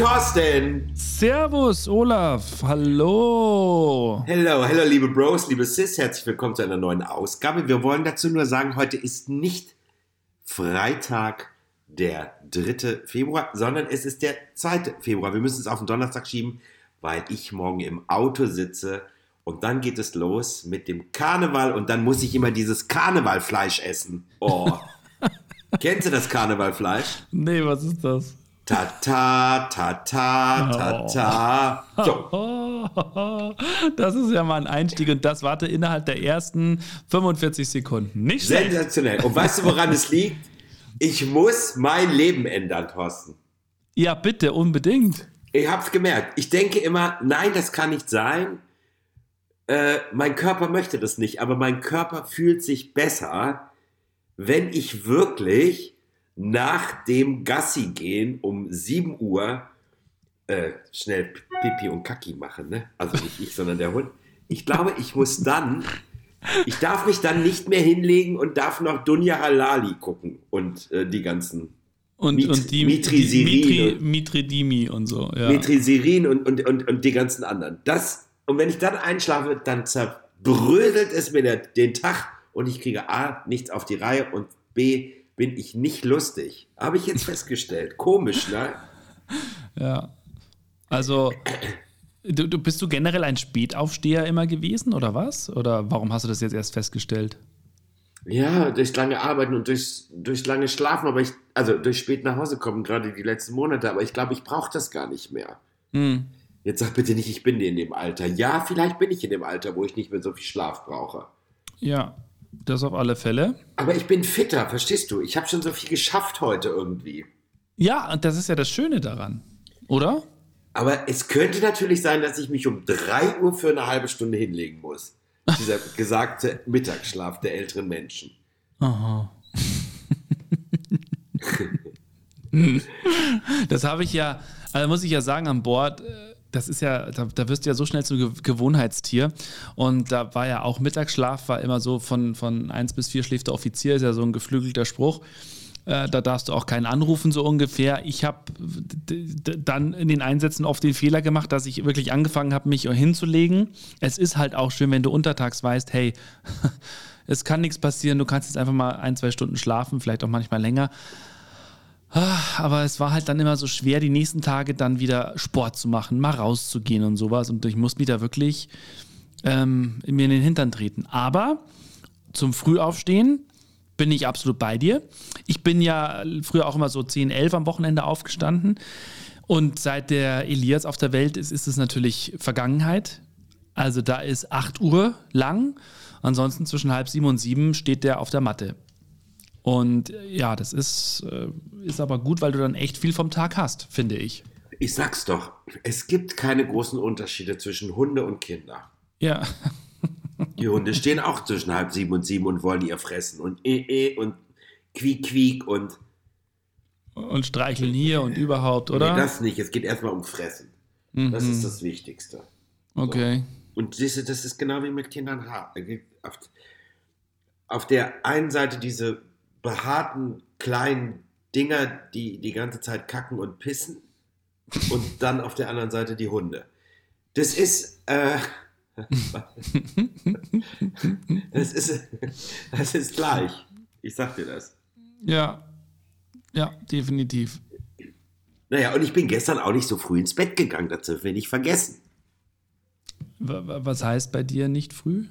Thorsten. Servus, Olaf. Hallo. Hello, hello, liebe Bros, liebe Sis. Herzlich willkommen zu einer neuen Ausgabe. Wir wollen dazu nur sagen, heute ist nicht Freitag, der 3. Februar, sondern es ist der 2. Februar. Wir müssen es auf den Donnerstag schieben, weil ich morgen im Auto sitze und dann geht es los mit dem Karneval und dann muss ich immer dieses Karnevalfleisch essen. Oh. Kennst du das Karnevalfleisch? Nee, was ist das? Ta ta ta ta ta ta. So. Das ist ja mal ein Einstieg und das warte innerhalb der ersten 45 Sekunden. Nicht schlecht. Sensationell. Und weißt du, woran es liegt? Ich muss mein Leben ändern, Thorsten. Ja, bitte, unbedingt. Ich hab's gemerkt. Ich denke immer, nein, das kann nicht sein. Äh, mein Körper möchte das nicht, aber mein Körper fühlt sich besser, wenn ich wirklich nach dem Gassi gehen um 7 Uhr äh, schnell Pipi und Kaki mache. Ne? Also nicht ich, sondern der Hund. Ich glaube, ich muss dann, ich darf mich dann nicht mehr hinlegen und darf noch Dunja Halali gucken und äh, die ganzen Und, Mit- und die, Mitri die Sirin Mitri, und- Mitri Dimi und so. Ja. Metrisirin und, und, und, und die ganzen anderen. Das, und wenn ich dann einschlafe, dann zerbröselt es mir der, den Tag und ich kriege A, nichts auf die Reihe und B, bin ich nicht lustig. Habe ich jetzt festgestellt. Komisch, ne? ja. Also, du, du, bist du generell ein Spätaufsteher immer gewesen oder was? Oder warum hast du das jetzt erst festgestellt? Ja, durch lange Arbeiten und durch, durch lange Schlafen, aber ich, also durch spät nach Hause kommen, gerade die letzten Monate, aber ich glaube, ich brauche das gar nicht mehr. Hm. Jetzt sag bitte nicht, ich bin in dem Alter. Ja, vielleicht bin ich in dem Alter, wo ich nicht mehr so viel Schlaf brauche. Ja, das auf alle Fälle. Aber ich bin fitter, verstehst du? Ich habe schon so viel geschafft heute irgendwie. Ja, und das ist ja das Schöne daran, oder? Aber es könnte natürlich sein, dass ich mich um 3 Uhr für eine halbe Stunde hinlegen muss. Dieser gesagte Mittagsschlaf der älteren Menschen. Aha. das habe ich ja, also muss ich ja sagen, an Bord, äh, das ist ja, da, da wirst du ja so schnell zum Ge Gewohnheitstier. Und da war ja auch Mittagsschlaf, war immer so von, von 1 bis 4 schläft der Offizier, ist ja so ein geflügelter Spruch. Äh, Da darfst du auch keinen anrufen, so ungefähr. Ich habe dann in den Einsätzen oft den Fehler gemacht, dass ich wirklich angefangen habe, mich hinzulegen. Es ist halt auch schön, wenn du untertags weißt, hey, es kann nichts passieren, du kannst jetzt einfach mal ein, zwei Stunden schlafen, vielleicht auch manchmal länger. Ah, Aber es war halt dann immer so schwer, die nächsten Tage dann wieder Sport zu machen, mal rauszugehen und sowas. Und ich muss mich da wirklich ähm, mir in den Hintern treten. Aber zum Frühaufstehen bin ich absolut bei dir. Ich bin ja früher auch immer so 10, 11 am Wochenende aufgestanden. Und seit der Elias auf der Welt ist, ist es natürlich Vergangenheit. Also da ist 8 Uhr lang. Ansonsten zwischen halb sieben und sieben steht der auf der Matte. Und äh, ja, das ist, äh, ist aber gut, weil du dann echt viel vom Tag hast, finde ich. Ich sag's doch, es gibt keine großen Unterschiede zwischen Hunde und Kinder. Ja, Die Hunde stehen auch zwischen halb sieben und sieben und wollen ihr fressen und eh, eh und quiek, quiek und und streicheln hier und überhaupt, oder? nee, das nicht. Es geht erstmal um Fressen. Das ist das Wichtigste. okay. Und siehst du, das ist genau wie mit Kindern auf, auf der einen Seite diese behaarten kleinen Dinger, die die ganze Zeit kacken und pissen und dann auf der anderen Seite die Hunde. Das ist äh, das ist das ist gleich. Ich sag dir das. Ja, ja, definitiv. Naja, und ich bin gestern auch nicht so früh ins Bett gegangen, das dürfen wir nicht vergessen. Was heißt bei dir nicht früh?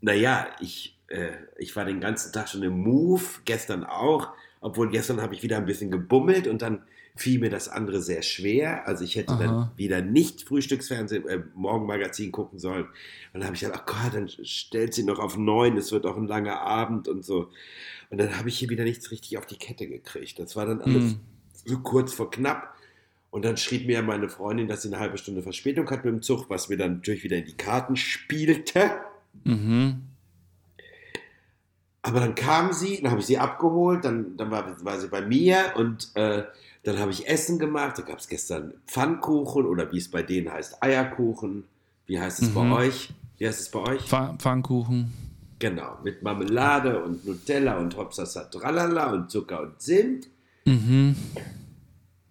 Naja, ich, äh, ich war den ganzen Tag schon im Move, gestern auch, obwohl gestern habe ich wieder ein bisschen gebummelt und dann fiel mir das andere sehr schwer. Also ich hätte dann Aha. wieder nicht Frühstücksfernsehen, äh, Morgenmagazin gucken sollen. Und dann habe ich gedacht, oh Gott, dann stellt sie noch auf neun, es wird auch ein langer Abend und so. Und dann habe ich hier wieder nichts richtig auf die Kette gekriegt. Das war dann alles Hm. so kurz vor knapp. Und dann schrieb mir meine Freundin, dass sie eine halbe Stunde Verspätung hat mit dem Zug, was mir dann natürlich wieder in die Karten spielte. Mhm. Aber dann kam sie, dann habe ich sie abgeholt, dann, dann war, war sie bei mir und äh, dann habe ich Essen gemacht. Da gab es gestern Pfannkuchen oder wie es bei denen heißt, Eierkuchen. Wie heißt es Mhm. bei euch? Wie heißt es bei euch? Pfa- Pfannkuchen. Genau, mit Marmelade und Nutella und Hopsasa Tralala und Zucker und Zimt. Mhm.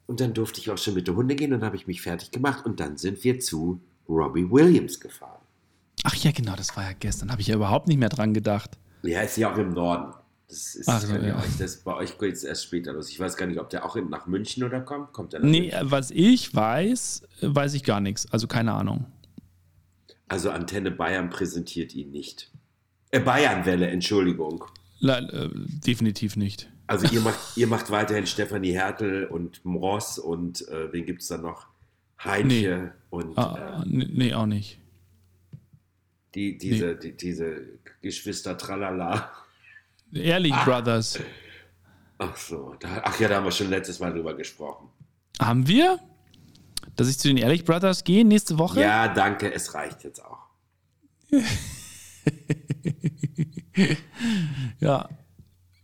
Und dann durfte ich auch schon mit der Hunde gehen und dann habe ich mich fertig gemacht und dann sind wir zu Robbie Williams gefahren. Ach ja, genau, das war ja gestern. Habe ich ja überhaupt nicht mehr dran gedacht. Ja, ist ja auch im Norden. Das ist Ach so, bei, ja. euch, das bei euch geht es erst später los. Ich weiß gar nicht, ob der auch nach München oder kommt. Kommt der nach Nee, München? was ich weiß, weiß ich gar nichts. Also keine Ahnung. Also Antenne Bayern präsentiert ihn nicht. Äh, Bayernwelle, Entschuldigung. La, äh, definitiv nicht. Also ihr macht, ihr macht weiterhin Stefanie Hertel und Mross und äh, wen gibt es da noch? Heinche und Ah, äh, nee, nee, auch nicht. Die, diese, die, diese Geschwister Tralala. Ehrlich, Ah. Brothers. Ach so, da, ach ja, da haben wir schon letztes Mal drüber gesprochen. Haben wir? Dass ich zu den Ehrlich Brothers gehe nächste Woche? Ja, danke, es reicht jetzt auch. Ja.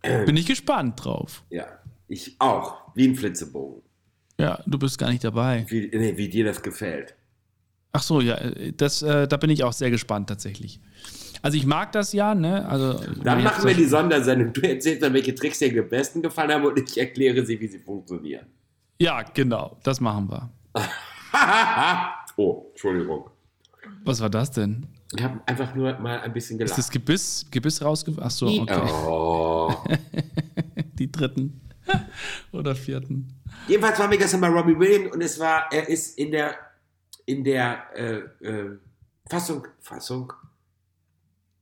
Bin ich gespannt drauf. Ja, ich auch, wie ein Flitzebogen. Ja, du bist gar nicht dabei. Wie, nee, wie dir das gefällt. Ach so, ja, äh, das, äh, da bin ich auch sehr gespannt tatsächlich. Also ich mag das ja, ne? Also Dann machen wir so- die Sondersendung. Du erzählst dann, welche Tricks dir am besten gefallen haben und ich erkläre sie, wie sie funktionieren. Ja, genau, das machen wir. oh, Entschuldigung. Was war das denn? Ich habe einfach nur mal ein bisschen Ist gelacht. das Gebiss, Gebiss. Ach so, okay. Oh. Die dritten oder vierten. Jedenfalls waren wir gestern bei Robbie Williams und es war, er ist in der, in der äh, äh, Fassung, Fassung,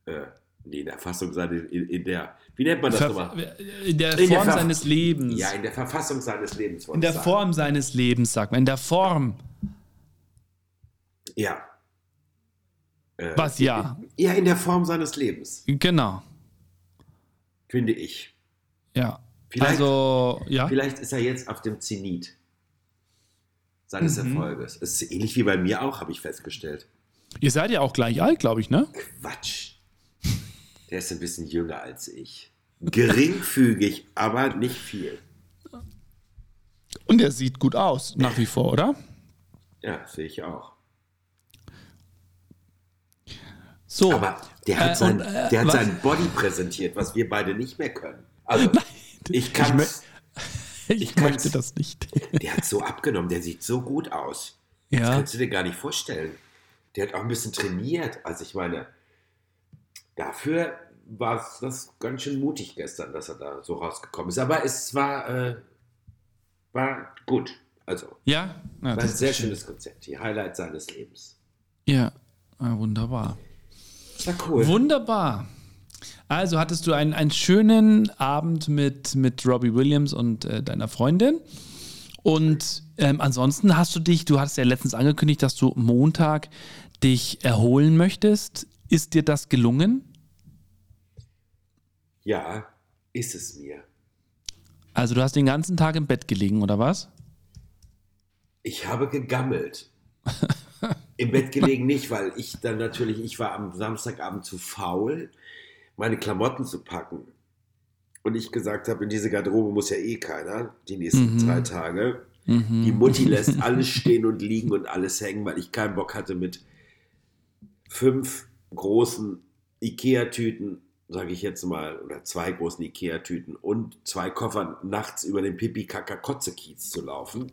äh, nee, in der Fassung seines, in, in der, wie nennt man das Ver nochmal? in der In der Form Ver- seines Lebens. Ja, in der Verfassung seines Lebens. in der. Form seines Lebens, sagt man. In der Form. Ja. Äh, Was, ja. Ja, in der Form seines Lebens, Genau. finde ich. Ja. Vielleicht- also, ja. Vielleicht ist er jetzt auf dem Zenit seines Mhm. Erfolges. Es ist ähnlich wie bei mir auch, habe ich festgestellt. Ihr seid ja auch gleich alt, glaube ich, ne? Quatsch. Der ist ein bisschen jünger als ich. Geringfügig, aber nicht viel. Und er sieht gut aus, nach wie vor, oder? Ja, sehe ich auch. So. Aber der hat, Äh, sein, und, äh, der hat was? seinen Body präsentiert, was wir beide nicht mehr können. Also, ich kann ich ich möchte das nicht. Der hat so abgenommen, der sieht so gut aus. Das ja. kannst du dir gar nicht vorstellen. Der hat auch ein bisschen trainiert. Also ich meine, dafür war es das ganz schön mutig gestern, dass er da so rausgekommen ist. Aber es war, äh, war gut. Also, Ja? ja war ein das sehr schön. schönes Konzert. Die Highlight seines Lebens. Ja. Wunderbar. War cool. Wunderbar. Also hattest du einen, einen schönen Abend mit, mit Robbie Williams und äh, deiner Freundin. Und ähm, ansonsten hast du dich, du hast ja letztens angekündigt, dass du Montag dich erholen möchtest. Ist dir das gelungen? Ja, ist es mir. Also du hast den ganzen Tag im Bett gelegen, oder was? Ich habe gegammelt. Im Bett gelegen nicht, weil ich dann natürlich, ich war am Samstagabend zu faul, meine Klamotten zu packen. Und ich gesagt habe, in diese Garderobe muss ja eh keiner, die nächsten Mhm. drei Tage. Mhm. Die Mutti lässt alles stehen und liegen und alles hängen, weil ich keinen Bock hatte mit fünf großen Ikea-Tüten, sage ich jetzt mal, oder zwei großen Ikea-Tüten und zwei Koffern nachts über den Pipi-Kaka-Kotze-Kiez zu laufen.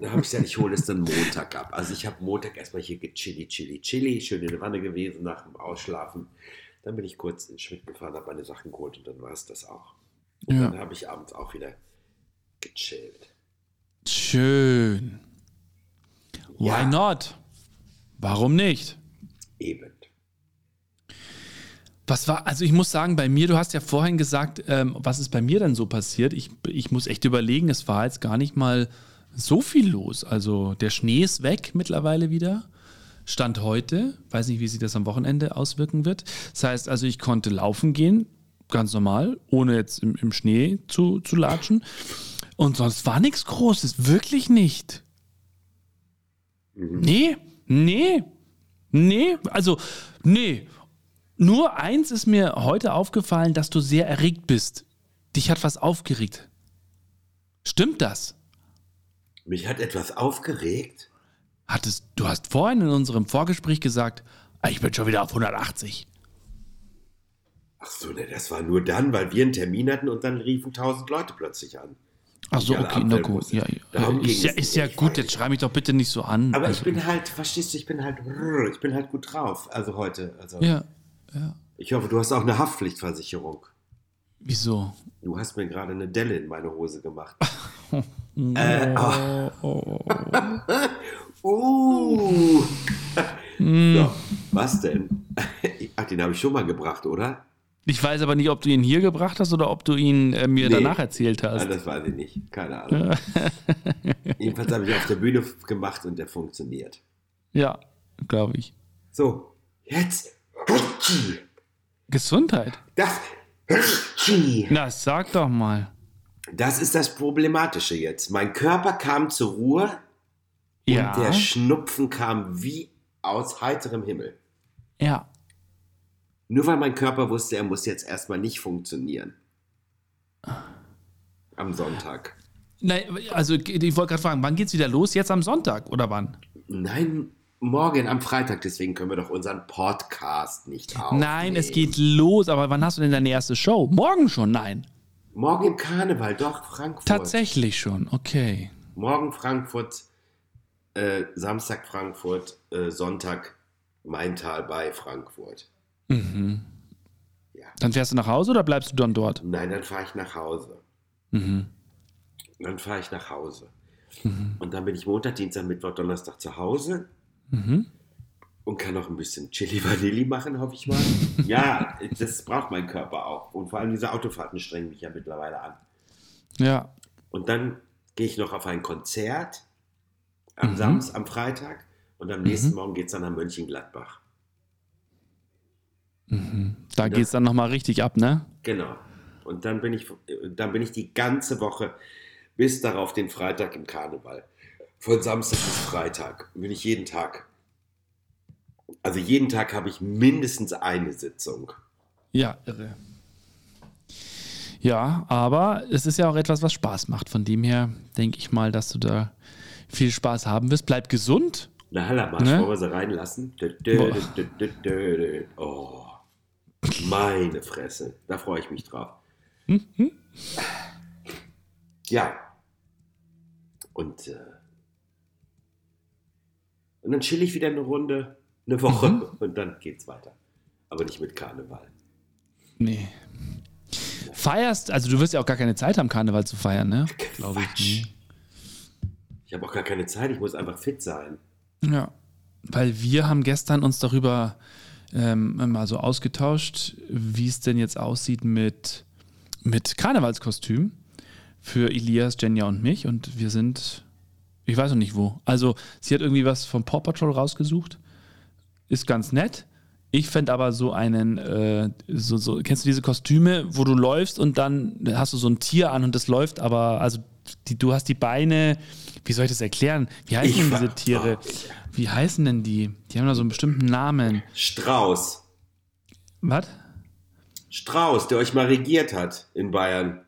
Da habe ich gesagt, ich hole es dann Montag ab. Also ich habe Montag erstmal hier gechilli, chili, chili, schön in der Wanne gewesen nach dem Ausschlafen. Dann bin ich kurz in Schmidt gefahren, habe meine Sachen geholt und dann war es das auch. Und Ja. dann habe ich abends auch wieder gechillt. Schön. Why Ja. not? Warum nicht? Eben. Was war, also ich muss sagen, bei mir, du hast ja vorhin gesagt, ähm, was ist bei mir denn so passiert? Ich, ich muss echt überlegen, es war jetzt gar nicht mal so viel los. Also der Schnee ist weg mittlerweile wieder. Stand heute, weiß nicht, wie sich das am Wochenende auswirken wird. Das heißt also, ich konnte laufen gehen, ganz normal, ohne jetzt im, im Schnee zu, zu latschen. Und sonst war nichts Großes, wirklich nicht. Nee, nee, nee, also, nee. Nur eins ist mir heute aufgefallen, dass du sehr erregt bist. Dich hat was aufgeregt. Stimmt das? Mich hat etwas aufgeregt. Hattest, du hast vorhin in unserem Vorgespräch gesagt, "Ah, ich bin schon wieder auf 180. Ach so, ne, das war nur dann, weil wir einen Termin hatten und dann riefen tausend Leute plötzlich an. Ach so, okay, na gut. Ja, ja. Ist ja, ist ja gut, jetzt schreib mich doch bitte nicht so an. Aber ich Also, bin halt, verstehst du, ich bin halt, ich bin halt gut drauf. Also heute. Also Ja, ja. Ich hoffe, du hast auch eine Haftpflichtversicherung. Wieso? Du hast mir gerade eine Delle in meine Hose gemacht. Oh, Äh, oh. Uh. Hm. so, was denn? Ach, den habe ich schon mal gebracht, oder? Ich weiß aber nicht, ob du ihn hier gebracht hast oder ob du ihn äh, mir Nee. danach erzählt Ah, hast. das weiß ich nicht. Keine Ahnung. Jedenfalls habe ich auf der Bühne gemacht und der funktioniert. Ja, glaube ich. So, jetzt. Gesundheit. Das. Na, sag doch mal. Das ist das Problematische jetzt. Mein Körper kam zur Ruhe Ja. und der Schnupfen kam wie aus heiterem Himmel. Ja. Nur weil mein Körper wusste, er muss jetzt erstmal nicht funktionieren. Am Sonntag. Nein, also ich wollte gerade fragen, wann geht's wieder los? Jetzt am Sonntag oder wann? Nein, morgen am Freitag, deswegen können wir doch unseren Podcast nicht aufnehmen. Nein, es geht los, aber wann hast du denn deine erste Show? Morgen schon? Nein. Morgen im Karneval, doch, Frankfurt. Tatsächlich schon, okay. Morgen Frankfurt, äh, Samstag Frankfurt, äh, Sonntag Maintal bei Frankfurt. Mhm. Ja. Dann fährst du nach Hause oder bleibst du dann dort? Nein, dann fahre ich nach Hause. Mhm. Dann fahre ich nach Hause. Und dann bin ich Montag, Dienstag, Mittwoch, Donnerstag zu Hause Mhm. Und kann noch ein bisschen Chili Vanilli machen, hoffe ich mal. ja, das braucht mein Körper auch. Und vor allem diese Autofahrten strengen mich ja mittlerweile an. Ja. Und dann gehe ich noch auf ein Konzert am Samstag, am Freitag. Und am nächsten Morgen geht es dann nach Mönchengladbach. Da geht's dann nochmal richtig ab, ne? Genau. Und dann bin ich, dann bin ich die ganze Woche bis darauf den Freitag im Karneval. Von Samstag bis Freitag bin ich jeden Tag. Also jeden Tag habe ich mindestens eine Sitzung. Ja, irre. Ja, aber es ist ja auch etwas, was Spaß macht. Von dem her denke ich mal, dass du da viel Spaß haben wirst. Bleib gesund. Na, Hallermarsch, Ne? wollen wir sie reinlassen? Dö, dö, dö. Oh, meine Fresse. Da freue ich mich drauf. Mhm. Ja. Und, äh, und dann chill ich wieder eine Runde, eine Woche Mhm. und dann geht's weiter. Aber nicht mit Karneval. Nee. Feierst, also du wirst ja auch gar keine Zeit haben, Karneval zu feiern, ne? Glaube ich. Quatsch. Ich habe auch gar keine Zeit, ich muss einfach fit sein. Nee. Ja. Weil wir haben gestern uns darüber ähm, mal so ausgetauscht, wie es denn jetzt aussieht mit, mit Karnevalskostüm für Elias, Jenja und mich. Und wir sind, ich weiß noch nicht wo. Also sie hat irgendwie was vom Paw Patrol rausgesucht. Ist ganz nett. Ich fände aber so einen, äh, so, so, kennst du diese Kostüme, wo du läufst und dann hast du so ein Tier an und das läuft, aber also die, du hast die Beine, wie soll ich das erklären? Wie heißen Ich denn diese Tiere? Wie heißen denn die? Die haben da so einen bestimmten Namen. Strauß. Was? Strauß, der euch mal regiert hat in Bayern.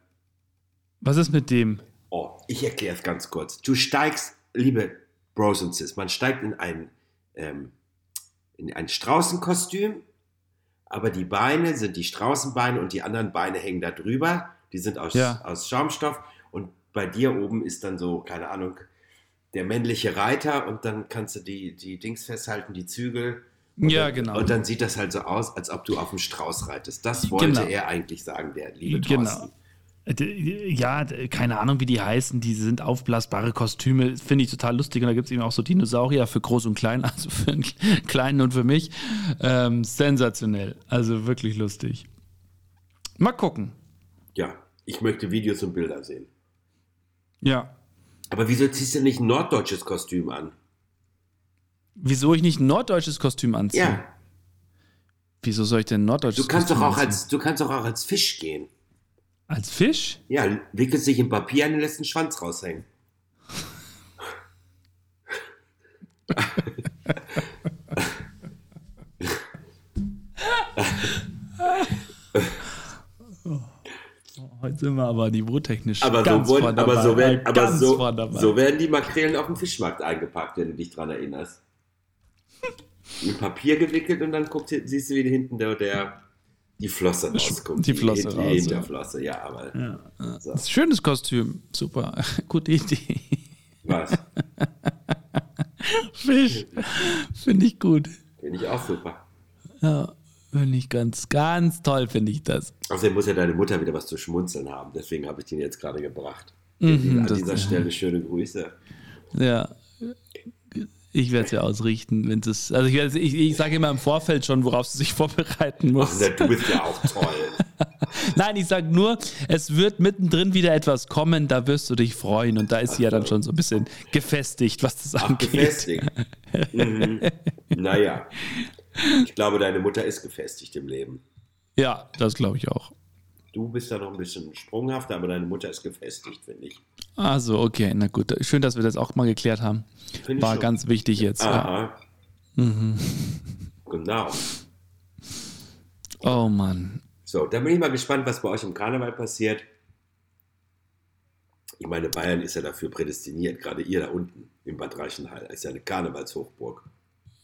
Was ist mit dem? Oh, ich erkläre es ganz kurz. Du steigst, liebe Bros und Sis, man steigt in ein, ähm, in ein Straußenkostüm, aber die Beine sind die Straußenbeine und die anderen Beine hängen da drüber. Die sind aus, Ja. aus Schaumstoff und bei dir oben ist dann so, keine Ahnung, der männliche Reiter und dann kannst du die, die Dings festhalten, die Zügel. Und Ja, dann, genau. Und dann sieht das halt so aus, als ob du auf dem Strauß reitest. Das wollte Genau. er eigentlich sagen, der liebe Genau. Thorsten. Äh, Ja, d- keine Ahnung, wie die heißen. Die sind aufblasbare Kostüme. Finde ich total lustig. Und da gibt es eben auch so Dinosaurier für groß und klein, also für den Kleinen und für mich. Ähm, sensationell. Also wirklich lustig. Mal gucken. Ja, ich möchte Videos und Bilder sehen. Ja. Aber wieso ziehst du nicht ein norddeutsches Kostüm an? Wieso ich nicht ein norddeutsches Kostüm anziehe? Ja, Wieso soll ich denn ein norddeutsches du kannst doch Kostüm auch anziehen? als, du kannst doch auch als Fisch gehen. Als Fisch? Ja, wickelst dich in Papier an und lässt den Schwanz raushängen. Heute sind wir aber niveautechnisch Aber, ganz so, wurden, aber, so, werden, aber so, so werden die Makrelen auf dem Fischmarkt eingepackt, wenn du dich dran erinnerst. In Papier gewickelt und dann guckst, du- siehst du, wie hinten der, der, Die Flosse rauskommt. Die Flosse die, raus, Die. Hinterflosse, ja, aber. Ja, ja. So. Schönes Kostüm. Super. Gute Idee. Was? Fisch. Finde ich gut. Finde ich auch super. Ja, finde ich ganz, ganz toll, finde ich das. Außerdem muss ja deine Mutter wieder was zu schmunzeln haben. Deswegen habe ich den jetzt gerade gebracht. Mhm, An dieser Stelle schöne Grüße. Ja. Ich werde es ja ausrichten, wenn es. Also ich, ich, ich sage immer im Vorfeld schon, worauf sie sich vorbereiten Ach, muss. na, du bist ja auch toll. Nein, ich sage nur, es wird mittendrin wieder etwas kommen, da wirst du dich freuen. Und da ist sie ja dann schon so ein bisschen gefestigt, was das Ach, angeht. gefestigt. Mhm. Naja. Ich glaube, deine Mutter ist gefestigt im Leben. Ja, das glaube ich auch. Du bist da noch ein bisschen sprunghafter, aber deine Mutter ist gefestigt, finde ich. Also, okay, na gut. Schön, dass wir das auch mal geklärt haben. Finde ich War ganz wichtig jetzt. Ja. Aha. Mhm. Genau. Oh Mann. So, dann bin ich mal gespannt, was bei euch im Karneval passiert. Ich meine, Bayern ist ja dafür prädestiniert, gerade ihr da unten im Bad Reichenhall. Das ist ja eine Karnevalshochburg.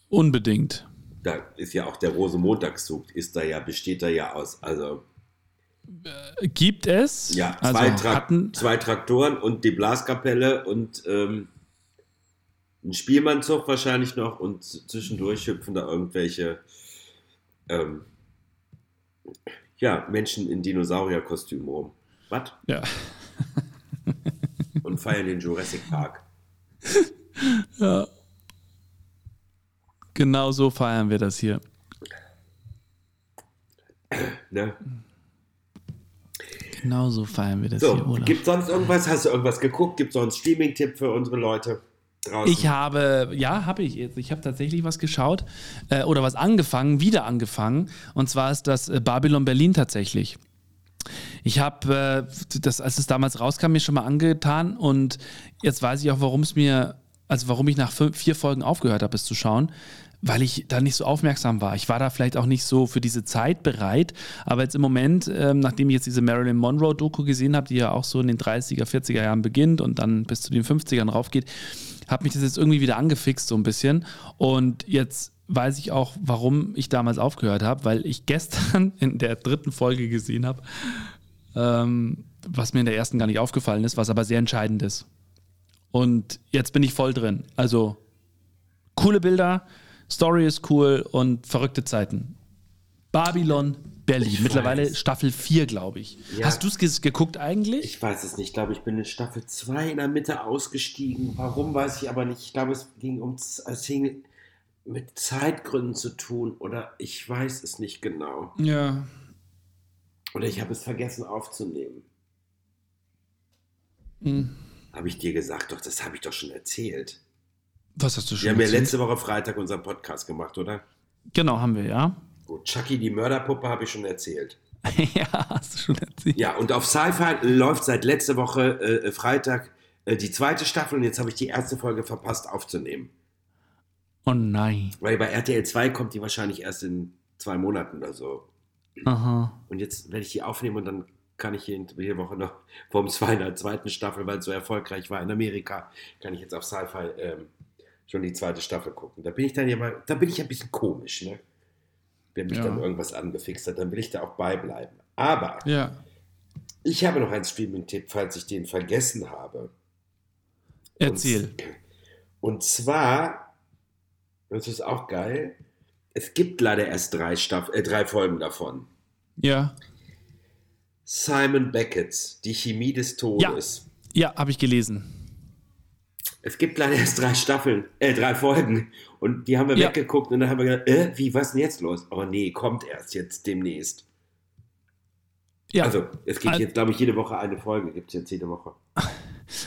Unbedingt. Da ist ja auch der Rosenmontagszug, ist da ja, besteht da ja aus. Also, Gibt es? ja, also zwei, Tra hatten, zwei Traktoren und die Blaskapelle und ähm, ein Spielmannzug wahrscheinlich noch und zwischendurch hüpfen da irgendwelche ähm, ja, Menschen in Dinosaurierkostümen rum. Was? ja. Und feiern den Jurassic Park. ja. Genau so feiern wir das hier. Ne? Genau so feiern wir das hier, So, Olaf. gibt sonst irgendwas? Hast du irgendwas geguckt? Gibt einen Streaming-Tipp für unsere Leute draußen? Ich habe, ja, habe ich jetzt. Ich habe tatsächlich was geschaut äh, oder was angefangen, wieder angefangen. Und zwar ist das äh, Babylon Berlin tatsächlich. Ich habe äh, das, als es damals rauskam, mir schon mal angetan und jetzt weiß ich auch, warum es mir, also warum ich nach fünf, vier Folgen aufgehört habe, es zu schauen, weil ich da nicht so aufmerksam war. Ich war da vielleicht auch nicht so für diese Zeit bereit, aber jetzt im Moment, ähm, nachdem ich jetzt diese Marilyn Monroe-Doku gesehen habe, die ja auch so in den 30er, 40er Jahren beginnt und dann bis zu den 50ern raufgeht, hat mich das jetzt irgendwie wieder angefixt so ein bisschen und jetzt weiß ich auch, warum ich damals aufgehört habe, weil ich gestern in der dritten Folge gesehen habe, ähm, was mir in der ersten gar nicht aufgefallen ist, was aber sehr entscheidend ist. Und jetzt bin ich voll drin. Also coole Bilder, Story ist cool und verrückte Zeiten. Babylon Berlin. Ich Mittlerweile weiß. Staffel 4, glaube ich. Ja. Hast du es geguckt eigentlich? Ich weiß es nicht. Ich glaube, ich bin in Staffel 2 in der Mitte ausgestiegen. Warum, weiß ich aber nicht. Ich glaube, es ging um es hing mit Zeitgründen zu tun oder ich weiß es nicht genau. ja. Oder ich habe es vergessen aufzunehmen. Hm. Habe ich dir gesagt? Doch, das habe ich doch schon erzählt. Was hast du schon Wir haben ja letzte Woche Freitag unseren Podcast gemacht, oder? Genau, haben wir, ja. Gut, Chucky, die Mörderpuppe, habe ich schon erzählt. ja, hast du schon erzählt. Ja, und auf Sci-Fi läuft seit letzter Woche äh, Freitag äh, die zweite Staffel und jetzt habe ich die erste Folge verpasst aufzunehmen. Oh nein. Weil bei RTL 2 kommt die wahrscheinlich erst in zwei Monaten oder so. Aha. Und jetzt werde ich die aufnehmen und dann kann ich hier jede Woche noch vom zweiten, zweiten Staffel, weil es so erfolgreich war in Amerika, kann ich jetzt auf Sci-Fi ähm, schon die zweite Staffel gucken. Da bin ich dann ja mal, da bin ich ein bisschen komisch, ne? Wenn mich Ja. dann irgendwas angefixt hat, dann will ich da auch beibleiben. Aber Ja. ich habe noch einen Streaming-Tipp, falls ich den vergessen habe. Erzähl. Und, und zwar, das ist auch geil, es gibt leider erst drei, Staff äh, drei Folgen davon. Ja. Simon Beckett, Die Chemie des Todes. Ja, habe ich gelesen. Es gibt leider erst drei Staffeln, äh, drei Folgen. Und die haben wir Ja. weggeguckt und dann haben wir gedacht, äh, wie, was ist denn jetzt los? Aber nee, kommt erst jetzt demnächst. Ja. Also, es gibt Al- jetzt, glaube ich, jede Woche eine Folge, gibt es jetzt jede Woche.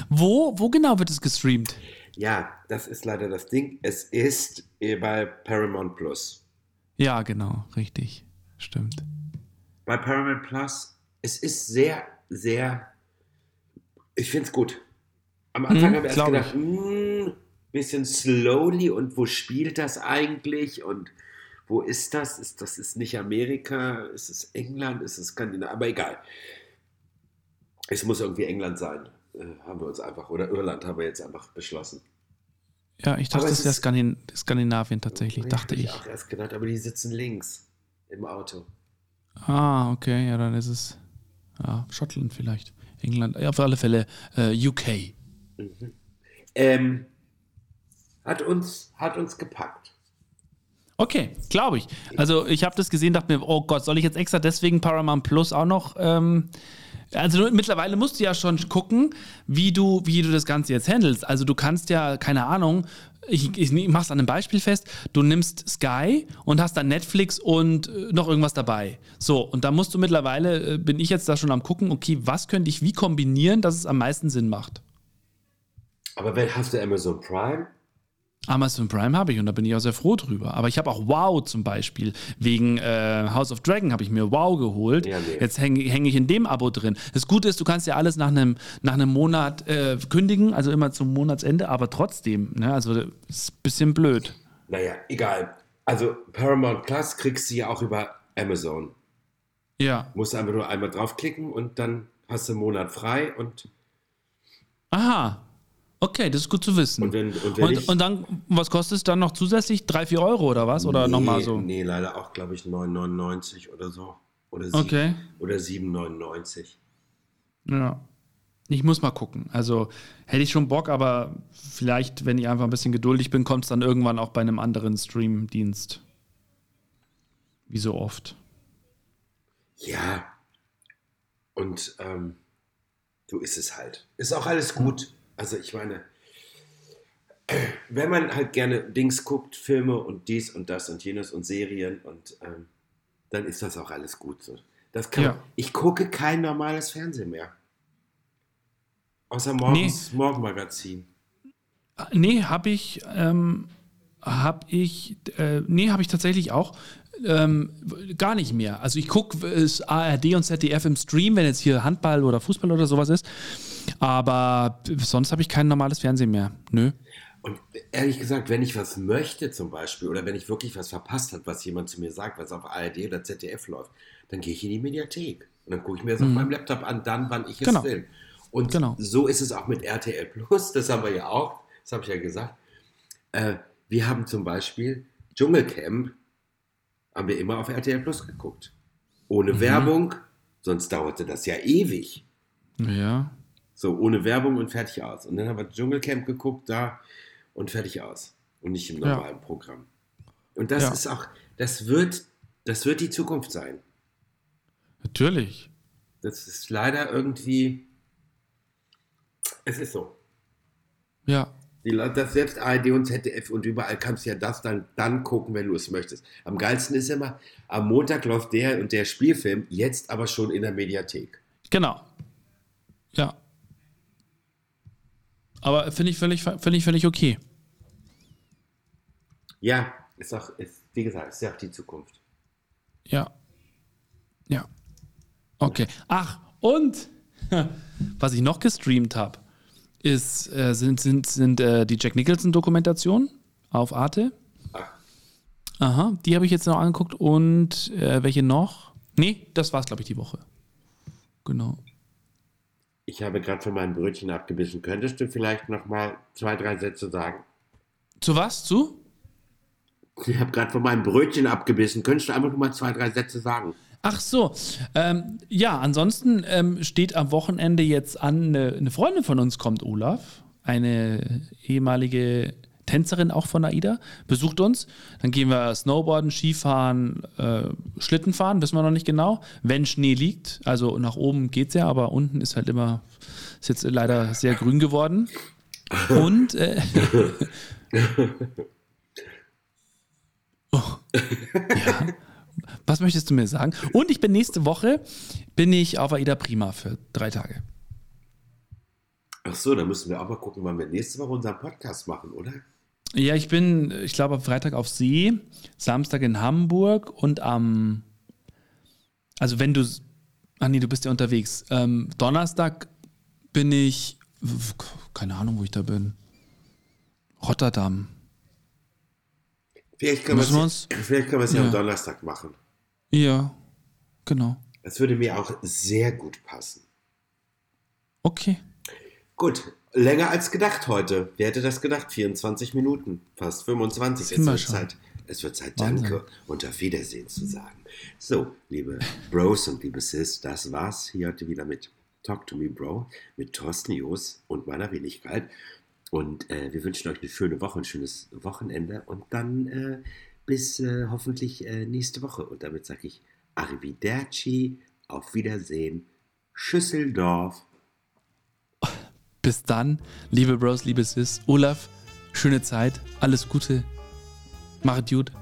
wo, wo genau wird es gestreamt? Ja, das ist leider das Ding. Es ist äh, bei Paramount Plus. Ja, genau, richtig. Stimmt. Bei Paramount Plus, es ist sehr, sehr, ich finde es gut. Am Anfang Mhm, habe ich erst gedacht, hm, bisschen slowly und wo spielt das eigentlich und wo ist das? Ist das ist nicht Amerika? Ist es England? Ist es Skandinavien? Aber egal. Es muss irgendwie England sein, äh, haben wir uns einfach, oder Irland haben wir jetzt einfach beschlossen. Ja, ich dachte, es wäre ist- Skandin Skandinavien tatsächlich, Ja, dachte hab ich. auch erst gedacht, aber die sitzen links im Auto. Ah, okay, ja, dann ist es ja, Schottland vielleicht. England, ja, auf alle Fälle äh, UK. Mhm. Ähm, hat, uns, hat uns gepackt. Okay, glaube ich. Also ich habe das gesehen, dachte mir, oh Gott, soll ich jetzt extra deswegen Paramount Plus auch noch ähm, also mittlerweile musst du ja schon gucken, wie du, wie du das Ganze jetzt handelst. Also du kannst ja, keine Ahnung, ich, ich mach's an einem Beispiel fest, du nimmst Sky und hast dann Netflix und äh, noch irgendwas dabei. So, und da musst du mittlerweile, äh, bin ich jetzt da schon am gucken, okay, was könnte ich wie kombinieren, dass es am meisten Sinn macht. Aber wenn hast du Amazon Prime? Amazon Prime habe ich und da bin ich auch sehr froh drüber. Aber ich habe auch Wow zum Beispiel. Wegen äh, House of Dragon habe ich mir Wow geholt. Ja, nee. Jetzt hänge häng ich in dem Abo drin. Das Gute ist, du kannst ja alles nach einem nach Monat äh, kündigen, also immer zum Monatsende, aber trotzdem, ne, also ist ein bisschen blöd. Naja, egal. Also Paramount Plus kriegst du ja auch über Amazon. Ja. Musst einfach nur einmal draufklicken und dann hast du einen Monat frei und. Aha. Okay, das ist gut zu wissen. Und, wenn, und, wenn und, und, dann, was kostet es dann noch zusätzlich? 3, 4 Euro oder was? Oder nee, nochmal so? Nee, leider auch, glaube ich, 9,99 oder so. Oder, okay. oder 7,99. Ja. Ich muss mal gucken. Also hätte ich schon Bock, aber vielleicht, wenn ich einfach ein bisschen geduldig bin, kommt es dann irgendwann auch bei einem anderen Stream-Dienst. Wie so oft. Ja. Und ähm, so ist es halt. Ist auch alles gut. Also ich meine, wenn man halt gerne Dings guckt, Filme und dies und das und jenes und Serien und ähm, dann ist das auch alles gut so. Das kann, ja. Ich gucke kein normales Fernsehen mehr. Außer morgens, nee. Morgenmagazin. Nee, habe ich, ähm, habe ich, äh, nee, habe ich tatsächlich auch. Ähm, gar nicht mehr. Also ich gucke ARD und ZDF im Stream, wenn jetzt hier Handball oder Fußball oder sowas ist. Aber sonst habe ich kein normales Fernsehen mehr. Nö. Und ehrlich gesagt, wenn ich was möchte zum Beispiel oder wenn ich wirklich was verpasst habe, was jemand zu mir sagt, was auf ARD oder ZDF läuft, dann gehe ich in die Mediathek. Und dann gucke ich mir das mhm. auf meinem Laptop an, dann, wann ich es genau. will. Und genau. so ist es auch mit RTL Plus, das haben wir ja auch, das habe ich ja gesagt. Äh, wir haben zum Beispiel Dschungelcamp, haben wir immer auf RTL Plus geguckt. Ohne mhm. Werbung, sonst dauerte das ja ewig. Ja. So, ohne Werbung und fertig aus. Und dann haben wir Dschungelcamp geguckt, da und fertig aus. Und nicht im normalen ja. Programm. Und das ja. ist auch, das wird, das wird die Zukunft sein. Natürlich. Das ist leider irgendwie, es ist so. Ja. Die Leute, das selbst ARD und ZDF und überall kannst du ja das dann, dann gucken, wenn du es möchtest. Am geilsten ist immer, am Montag läuft der und der Spielfilm, jetzt aber schon in der Mediathek. Genau. Ja. Aber finde ich völlig, find ich völlig okay. Ja, ist auch, ist, wie gesagt, ist ja auch die Zukunft. Ja. Ja. Okay. Ach, und was ich noch gestreamt habe, ist, äh, sind, sind, sind äh, die Jack Nicholson-Dokumentationen auf Arte. Ach. Aha, die habe ich jetzt noch angeguckt und äh, welche noch? Nee, das war es, glaube ich, die Woche. Genau. Ich habe gerade von meinem Brötchen abgebissen. Könntest du vielleicht noch mal zwei, drei Sätze sagen? Zu was? Zu? Ich habe gerade von meinem Brötchen abgebissen. Könntest du einfach noch mal zwei, drei Sätze sagen? Ach so. Ähm, ja, ansonsten ähm, steht am Wochenende jetzt an, eine, eine Freundin von uns kommt, Olaf. Eine ehemalige Tänzerin auch von AIDA, besucht uns. Dann gehen wir Snowboarden, Skifahren, äh, Schlitten fahren, wissen wir noch nicht genau. Wenn Schnee liegt, also nach oben geht es ja, aber unten ist halt immer, ist jetzt leider sehr grün geworden. Und äh, oh, ja. Was möchtest du mir sagen? Und ich bin nächste Woche bin ich auf AIDA Prima für drei Tage. Ach so, dann müssen wir auch mal gucken, wann wir nächste Woche unseren Podcast machen, oder? Ja, ich bin, ich glaube, am Freitag auf See, Samstag in Hamburg und am, also wenn du, ach nee, du bist ja unterwegs. Ähm, Donnerstag bin ich, keine Ahnung, wo ich da bin. Rotterdam. Vielleicht können wir es ja am Donnerstag machen. Ja, genau. Das würde mir auch sehr gut passen. Okay. Gut, länger als gedacht heute. Wer hätte das gedacht? 24 Minuten, fast 25 ist die Zeit. Es wird Zeit, Danke und auf Wiedersehen zu sagen. So, liebe Bros und liebe Sis, das war's hier heute wieder mit Talk to Me Bro, mit Thorsten Joos und meiner Wenigkeit. Und äh, wir wünschen euch eine schöne Woche, ein schönes Wochenende und dann äh, bis äh, hoffentlich äh, nächste Woche. Und damit sage ich Arrivederci, auf Wiedersehen, Schüsseldorf. Bis dann, liebe Bros, liebe Sis. Olaf, schöne Zeit, alles Gute. Macht gut.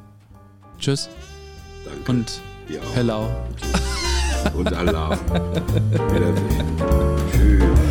Tschüss. Danke. Und hello. Und Allah. Wiedersehen. Tschüss.